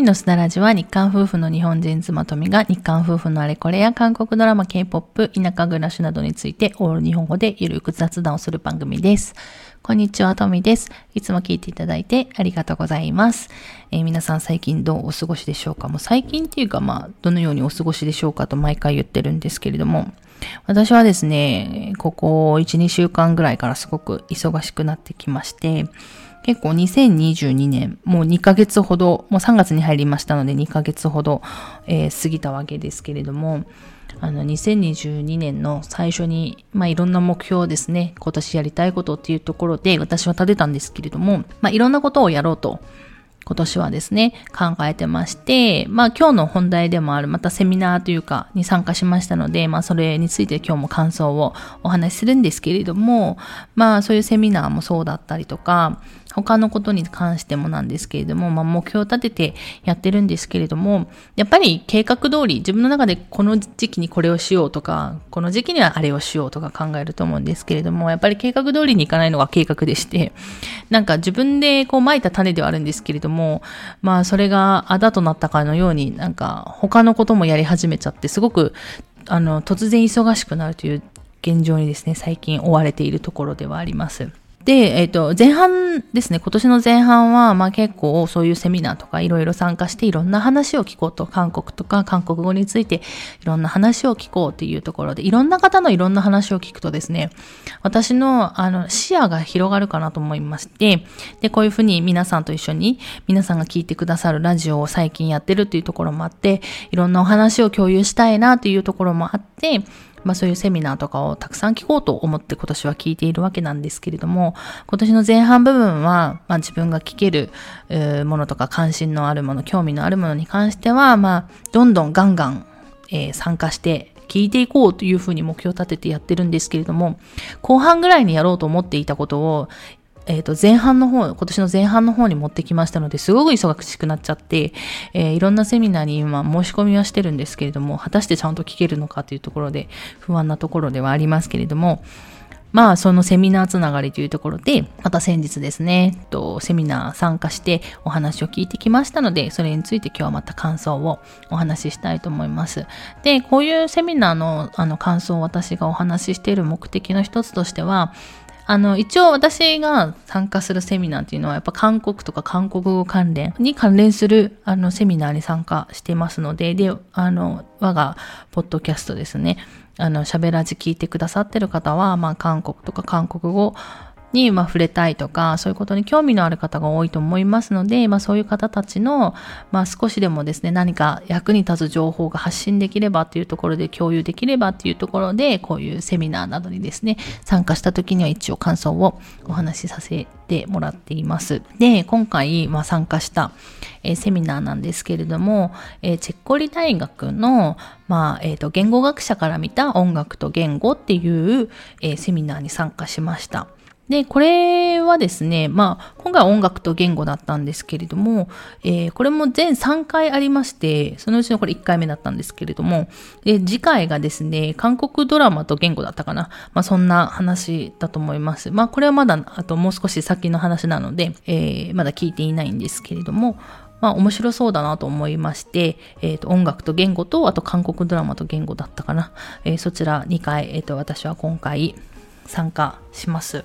富のすだらじは日韓夫婦の日本人妻富が日韓夫婦のあれこれや韓国ドラマ、K-POP、田舎暮らしなどについてオール日本語でゆるく雑談をする番組です。こんにちは、トミです。いつも聞いていただいてありがとうございます。えー、皆さん最近どうお過ごしでしょうか？もう最近っていうかまあ、どのようにお過ごしでしょうかと毎回言ってるんですけれども、私はですね、ここ1、2週間ぐらいからすごく忙しくなってきまして、結構2022年、もう2ヶ月ほど、もう3月に入りましたので2ヶ月ほど、えー、過ぎたわけですけれども、あの、2022年の最初に、まあ、いろんな目標をですね、今年やりたいことっていうところで私は立てたんですけれども、まあ、いろんなことをやろうと今年はですね、考えてまして、まあ今日の本題でもある、またセミナーというかに参加しましたので、まあそれについて今日も感想をお話しするんですけれども、まあそういうセミナーもそうだったりとか、他のことに関してもなんですけれども、まあ、目標を立ててやってるんですけれども、やっぱり計画通り、自分の中でこの時期にこれをしようとか、この時期にはあれをしようとか考えると思うんですけれども、やっぱり計画通りにいかないのが計画でして、なんか自分でこう蒔いた種ではあるんですけれども、まあそれがあだとなったかのように、なんか他のこともやり始めちゃって、すごく、あの、突然忙しくなるという現状にですね、最近追われているところではあります。で、えっ、ー、と、前半ですね、今年の前半は、まあ結構そういうセミナーとかいろいろ参加していろんな話を聞こうと、韓国とか韓国語についていろんな話を聞こうっていうところで、いろんな方のいろんな話を聞くとですね、私のあの視野が広がるかなと思いまして、で、こういうふうに皆さんと一緒に皆さんが聞いてくださるラジオを最近やってるっていうところもあって、いろんなお話を共有したいなというところもあって、まあそういうセミナーとかをたくさん聞こうと思って今年は聞いているわけなんですけれども、今年の前半部分は、まあ自分が聞けるものとか関心のあるもの、興味のあるものに関しては、まあどんどんガンガン、えー、参加して聞いていこうというふうに目標を立ててやってるんですけれども、後半ぐらいにやろうと思っていたことを、えっ、ー、と、前半の方、今年の前半の方に持ってきましたので、すごく忙しくなっちゃって、えー、いろんなセミナーに今申し込みはしてるんですけれども、果たしてちゃんと聞けるのかというところで不安なところではありますけれども、まあ、そのセミナーつながりというところで、また先日ですね、とセミナー参加してお話を聞いてきましたので、それについて今日はまた感想をお話ししたいと思います。で、こういうセミナーのあの感想を私がお話ししている目的の一つとしては、あの、一応私が参加するセミナーっていうのは、やっぱ韓国とか韓国語関連に関連する、あの、セミナーに参加してますので、で、あの、我が、ポッドキャストですね、あの、喋らず聞いてくださってる方は、まあ、韓国とか韓国語、に、まあ、触れたいとか、そういうことに興味のある方が多いと思いますので、まあ、そういう方たちの、まあ、少しでもですね、何か役に立つ情報が発信できればというところで共有できればというところで、こういうセミナーなどにですね、参加した時には一応感想をお話しさせてもらっています。で、今回、まあ、参加した、えー、セミナーなんですけれども、えー、チェッコリ大学の、まあ、えっ、ー、と、言語学者から見た音楽と言語っていう、えセミナーに参加しました。で、これはですね、まあ、今回は音楽と言語だったんですけれども、えー、これも全3回ありまして、そのうちのこれ1回目だったんですけれども、で次回がですね、韓国ドラマと言語だったかな。まあ、そんな話だと思います。まあ、これはまだ、あともう少し先の話なので、えー、まだ聞いていないんですけれども、まあ面白そうだなと思いまして、えっ、ー、と音楽と言語と、あと韓国ドラマと言語だったかな。えー、そちら2回、えっ、ー、と私は今回参加します。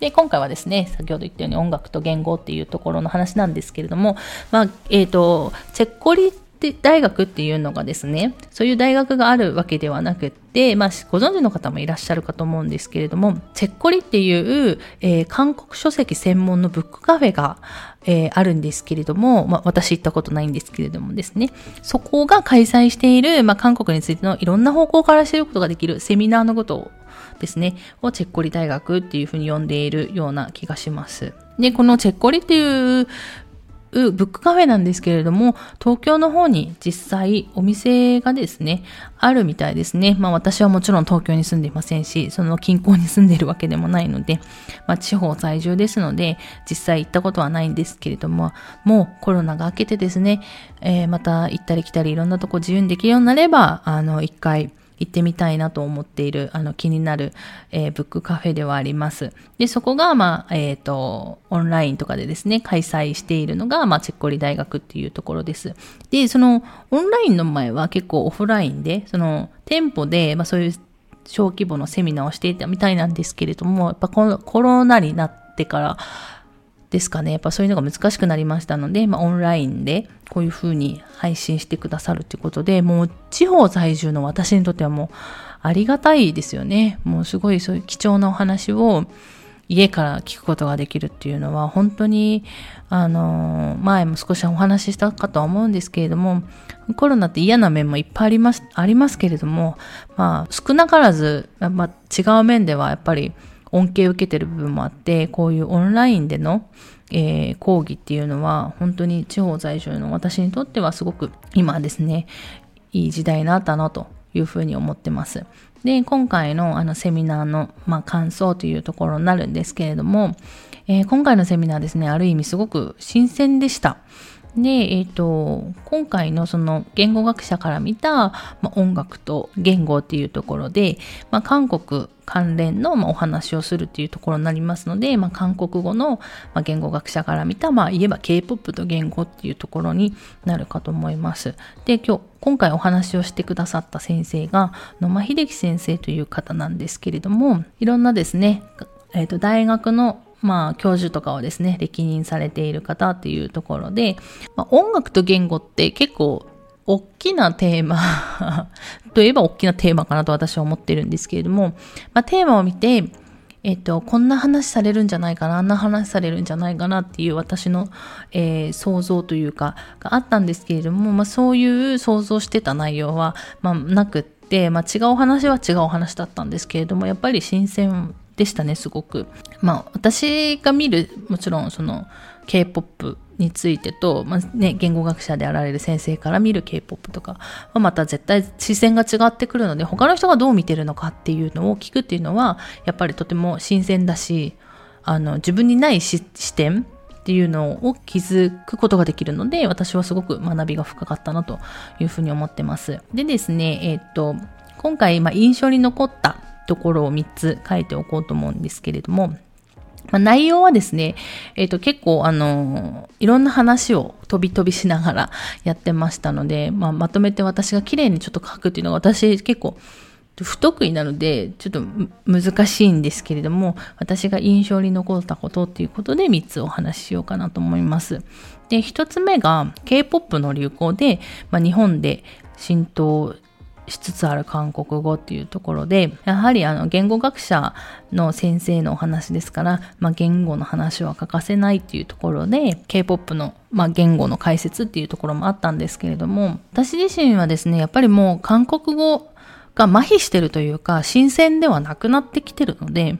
で、今回はですね、先ほど言ったように音楽と言語っていうところの話なんですけれども、まあ、えっ、ー、と、チェッコリって大学っていうのがですね、そういう大学があるわけではなくて、まあ、ご存知の方もいらっしゃるかと思うんですけれども、チェッコリっていう、えー、韓国書籍専門のブックカフェが、えー、あるんですけれども、まあ、私行ったことないんですけれどもですね、そこが開催している、まあ、韓国についてのいろんな方向から知ることができるセミナーのことをですね、をチェッコリ大学っていうふうに呼んでいるような気がします。で、このチェッコリっていうブックカフェなんですけれども、東京の方に実際お店がですね、あるみたいですね。まあ私はもちろん東京に住んでいませんし、その近郊に住んでいるわけでもないので、まあ地方在住ですので、実際行ったことはないんですけれども、もうコロナが明けてですね、えー、また行ったり来たりいろんなとこ自由にできるようになれば、あの、一回行ってみたいなと思っている、あの、気になる、えー、ブックカフェではあります。で、そこが、まあ、えっ、ー、と、オンラインとかでですね、開催しているのが、まあ、チェッコリ大学っていうところです。で、その、オンラインの前は結構オフラインで、その、店舗で、まあ、そういう小規模のセミナーをしていたみたいなんですけれども、やっぱこのコロナになってから、ですかね。やっぱそういうのが難しくなりましたので、まあ、オンラインでこういう風に配信してくださるということで、もう地方在住の私にとってはもうありがたいですよね。もうすごいそういう貴重なお話を家から聞くことができるっていうのは本当にあの前も少しお話ししたかとは思うんですけれどもコロナって嫌な面もいっぱいありますありますけれどもまあ少なからず、まあ、違う面ではやっぱり恩恵を受けてる部分もあって、こういうオンラインでの、えー、講義っていうのは、本当に地方在住の私にとってはすごく今ですね、いい時代になったなというふうに思ってます。で、今回のあのセミナーの、まあ、感想というところになるんですけれども、えー、今回のセミナーですね、ある意味すごく新鮮でした。で、えっ、ー、と、今回のその言語学者から見た、ま、音楽と言語っていうところで、ま、韓国関連の、ま、お話をするっていうところになりますので、ま、韓国語の、ま、言語学者から見た、まあ、言えば K-POP と言語っていうところになるかと思います。で、今日、今回お話をしてくださった先生が、野間秀樹先生という方なんですけれども、いろんなですね、えっ、ー、と、大学のまあ、教授とかをですね、歴任されている方っていうところで、まあ、音楽と言語って結構大きなテーマ といえば大きなテーマかなと私は思ってるんですけれども、まあ、テーマを見て、えっと、こんな話されるんじゃないかな、あんな話されるんじゃないかなっていう私の、えー、想像というか、があったんですけれども、まあ、そういう想像してた内容は、まあ、なくって、まあ、違う話は違う話だったんですけれども、やっぱり新鮮でしたね、すごく。まあ、私が見る、もちろんその K-POP についてと、まあね、言語学者であられる先生から見る K-POP とかはまた絶対視線が違ってくるので、他の人がどう見てるのかっていうのを聞くっていうのは、やっぱりとても新鮮だし、あの、自分にない視点っていうのを気づくことができるので、私はすごく学びが深かったなというふうに思ってます。でですね、えっ、と、今回、まあ、印象に残ったところを3つ書いておこうと思うんですけれども、まあ、内容はですね、えっ、ー、と結構あのいろんな話を飛び飛びしながらやってましたので、まあ、まとめて私が綺麗にちょっと書くっていうのが私結構不得意なので、ちょっと難しいんですけれども、私が印象に残ったことっていうことで3つお話ししようかなと思います。で、1つ目が K-POP の流行で、まあ、日本で浸透しつつある韓国語っていうところで、やはりあの言語学者の先生のお話ですから、まあ、言語の話は欠かせないっていうところで、K-POP の、まあ、言語の解説っていうところもあったんですけれども、私自身はですね、やっぱりもう韓国語が麻痺してるというか、新鮮ではなくなってきてるので、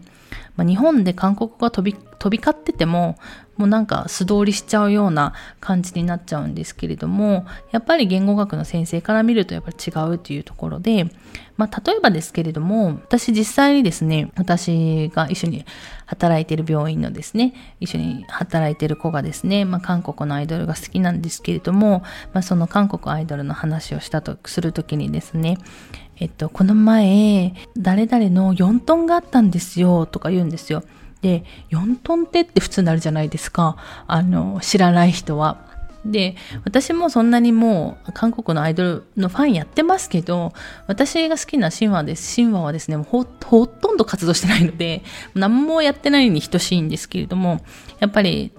まあ、日本で韓国語が飛び飛び交ってても、もうなんか素通りしちゃうような感じになっちゃうんですけれども、やっぱり言語学の先生から見るとやっぱり違うというところで、まあ例えばですけれども、私実際にですね、私が一緒に働いてる病院のですね、一緒に働いてる子がですね、まあ韓国のアイドルが好きなんですけれども、まあその韓国アイドルの話をしたとするときにですね、えっと、この前、誰々の4トンがあったんですよ、とか言うんですよ。で、4トンってって普通になるじゃないですか。あの、知らない人は。で、私もそんなにもう韓国のアイドルのファンやってますけど、私が好きな神話です。神話はですね、ほほとんど活動してないので、何もやってないに等しいんですけれども、やっぱり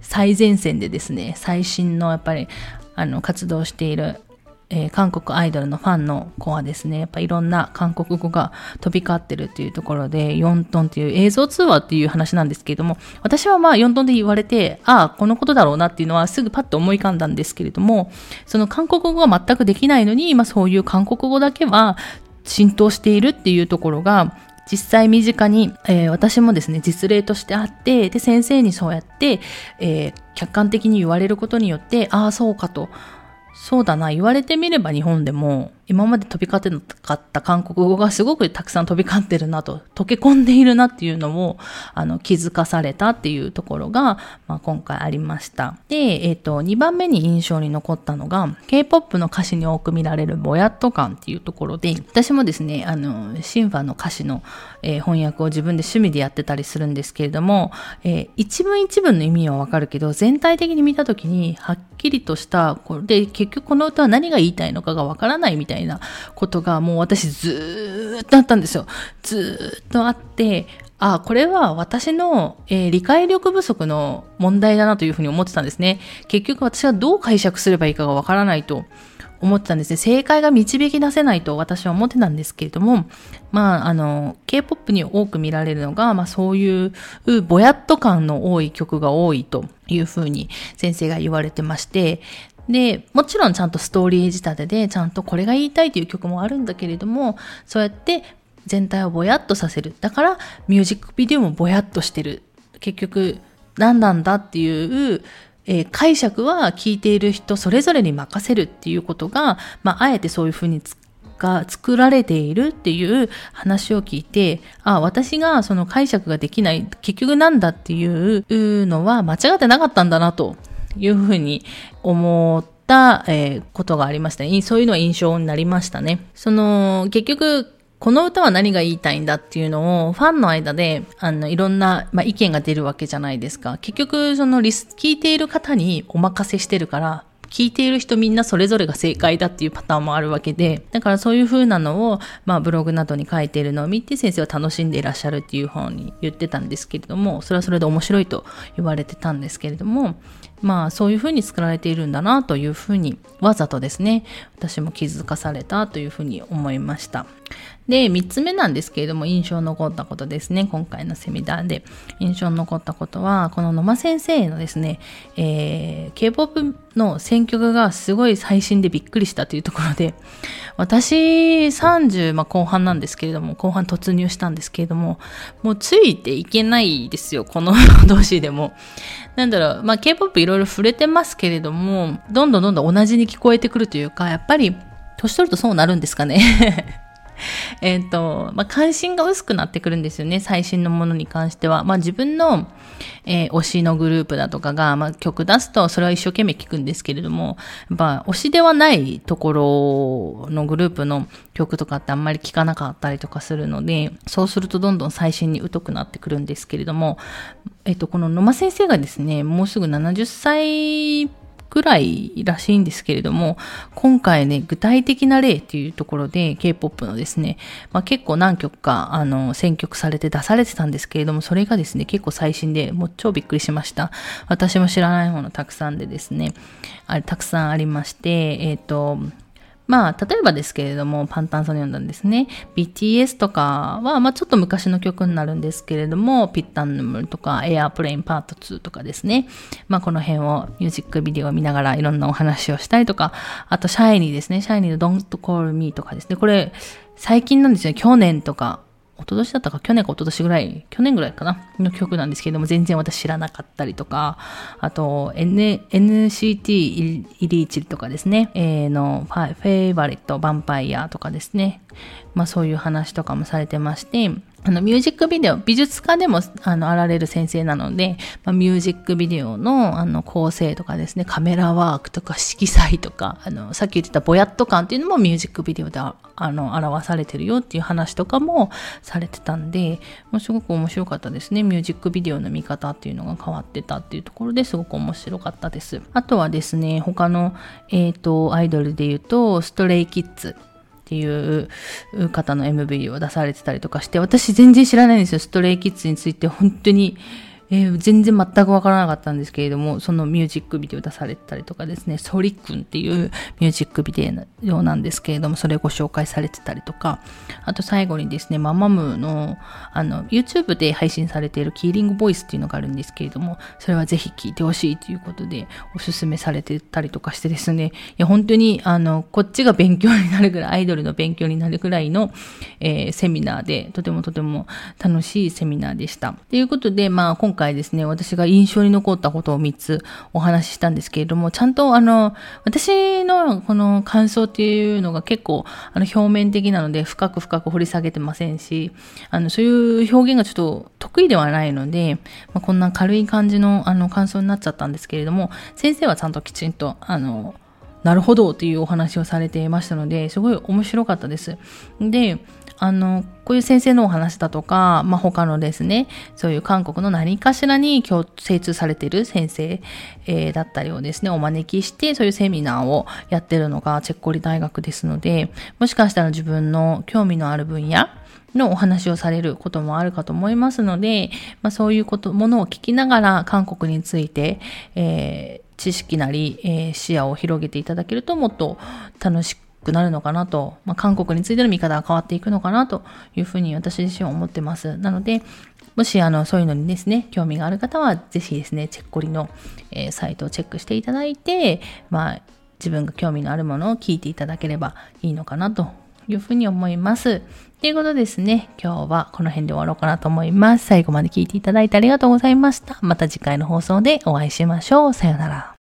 最前線でですね、最新のやっぱりあの活動しているえー、韓国アイドルのファンの子はですね、やっぱいろんな韓国語が飛び交ってるっていうところで、4トンっていう映像通話っていう話なんですけれども、私はまあ4トンで言われて、ああ、このことだろうなっていうのはすぐパッと思い浮かんだんですけれども、その韓国語が全くできないのに、まあそういう韓国語だけは浸透しているっていうところが、実際身近に、えー、私もですね、実例としてあって、で、先生にそうやって、えー、客観的に言われることによって、ああ、そうかとそうだな、言われてみれば日本でも今まで飛び交ってなかった韓国語がすごくたくさん飛び交ってるなと、溶け込んでいるなっていうのを、あの、気づかされたっていうところが、まあ、今回ありました。で、えっ、ー、と、2番目に印象に残ったのが、K-POP の歌詞に多く見られるぼやっと感っていうところで、私もですね、あの、シンファの歌詞の、えー、翻訳を自分で趣味でやってたりするんですけれども、えー、一文一文の意味はわかるけど、全体的に見たときに、はっきりとした、これで、結局この歌は何が言いたいのかがわからないみたいなたいなことが、もう私ずーっとあったんですよ。ずーっとあって、あ、これは私の、えー、理解力不足の問題だなというふうに思ってたんですね。結局私はどう解釈すればいいかがわからないと思ってたんですね。正解が導き出せないと私は思ってたんですけれども、まあ、あの、K-POP に多く見られるのが、まあそういうぼやっと感の多い曲が多いというふうに先生が言われてまして、で、もちろんちゃんとストーリー仕立てで、ちゃんとこれが言いたいという曲もあるんだけれども、そうやって全体をぼやっとさせる。だから、ミュージックビデオもぼやっとしてる。結局、何なんだっていう、えー、解釈は聞いている人それぞれに任せるっていうことが、まあ、あえてそういうふうにが作られているっていう話を聞いて、あ、私がその解釈ができない、結局なんだっていうのは間違ってなかったんだなというふうに思った、えー、ことがありました。そういうのは印象になりましたね。その、結局、この歌は何が言いたいんだっていうのをファンの間であのいろんな、まあ、意見が出るわけじゃないですか。結局そのリス聞いている方にお任せしてるから聞いている人みんなそれぞれが正解だっていうパターンもあるわけで、だからそういう風なのを、まあブログなどに書いているのを見て先生は楽しんでいらっしゃるっていう方に言ってたんですけれども、それはそれで面白いと言われてたんですけれども、まあそういうふうに作られているんだなというふうにわざとですね私も気づかされたというふうに思いました。で3つ目なんですけれども印象残ったことですね。今回のセミナーで。印象残ったことはこの野間先生のですね、えー、K-POP の選曲がすごい最新でびっくりしたというところで私30、まあ、後半なんですけれども後半突入したんですけれどももうついていけないですよこの 同士でも。なんだろう、まあ、K-POP いろいろ触れてますけれども、どんどんどんどん同じに聞こえてくるというか、やっぱり、年取るとそうなるんですかね。えっと、まあ、関心が薄くなってくるんですよね、最新のものに関しては。まあ、自分の、えー、推しのグループだとかが、まあ、曲出すと、それは一生懸命聞くんですけれども、やっぱ、推しではないところのグループの曲とかってあんまり聞かなかったりとかするので、そうするとどんどん最新に疎くなってくるんですけれども、えっと、この野間先生がですね、もうすぐ70歳くらいらしいんですけれども、今回ね、具体的な例っていうところで K-POP のですね、まあ、結構何曲か、あの、選曲されて出されてたんですけれども、それがですね、結構最新で、もう超びっくりしました。私も知らないものたくさんでですね、あれ、たくさんありまして、えっ、ー、と、まあ、例えばですけれども、パンタンソニョンなんですね。BTS とかは、まあちょっと昔の曲になるんですけれども、ピッタンヌムとか、エアープレインパート2とかですね。まあこの辺をミュージックビデオを見ながらいろんなお話をしたりとか、あとシャイニーですね。シャイニーの Don't Call Me とかですね。これ、最近なんですよ。去年とか、一昨年だったか去年か一昨年ぐらい、去年ぐらいかなの曲なんですけれども、全然私知らなかったりとか、あと、N、NCT イリーチルとかですね、えー、のフ、フェイバリット、ヴァンパイアとかですね、まあそういう話とかもされてまして、あの、ミュージックビデオ、美術家でも、あの、あられる先生なので、まあ、ミュージックビデオの、あの、構成とかですね、カメラワークとか色彩とか、あの、さっき言ってたぼやっと感っていうのもミュージックビデオで、あの、表されてるよっていう話とかもされてたんで、もうすごく面白かったですね。ミュージックビデオの見方っていうのが変わってたっていうところですごく面白かったです。あとはですね、他の、えっ、ー、と、アイドルで言うと、ストレイキッズっていう方の MV を出されてたりとかして、私全然知らないんですよ。ストレイキッズについて本当にえー、全然全くわからなかったんですけれども、そのミュージックビデオ出されてたりとかですね、ソリくんっていうミュージックビデオなんですけれども、それご紹介されてたりとか、あと最後にですね、ママムの、あの、YouTube で配信されているキーリングボイスっていうのがあるんですけれども、それはぜひ聞いてほしいということで、おすすめされてたりとかしてですね、いや、本当に、あの、こっちが勉強になるぐらい、アイドルの勉強になるぐらいの、えー、セミナーで、とてもとても楽しいセミナーでした。ということで、まあ、今回ですね、私が印象に残ったことを3つお話ししたんですけれども、ちゃんとあの、私のこの感想っていうのが結構あの表面的なので、深く深く掘り下げてませんし、あの、そういう表現がちょっと得意ではないので、まあ、こんな軽い感じのあの感想になっちゃったんですけれども、先生はちゃんときちんと、あの、なるほどというお話をされていましたので、すごい面白かったです。で、あの、こういう先生のお話だとか、まあ、他のですね、そういう韓国の何かしらに今日精通されている先生、えー、だったりをですね、お招きして、そういうセミナーをやってるのがチェッコリ大学ですので、もしかしたら自分の興味のある分野、のお話をされることもあるかと思いますので、まあ、そういうこと、ものを聞きながら韓国について、えー、知識なり、えー、視野を広げていただけるともっと楽しくなるのかなと、まあ、韓国についての見方が変わっていくのかなというふうに私自身は思ってます。なので、もしあのそういうのにですね、興味がある方は、ぜひですね、チェッコリの、えー、サイトをチェックしていただいて、まあ、自分が興味のあるものを聞いていただければいいのかなというふうに思います。ということですね、今日はこの辺で終わろうかなと思います。最後まで聞いていただいてありがとうございました。また次回の放送でお会いしましょう。さようなら。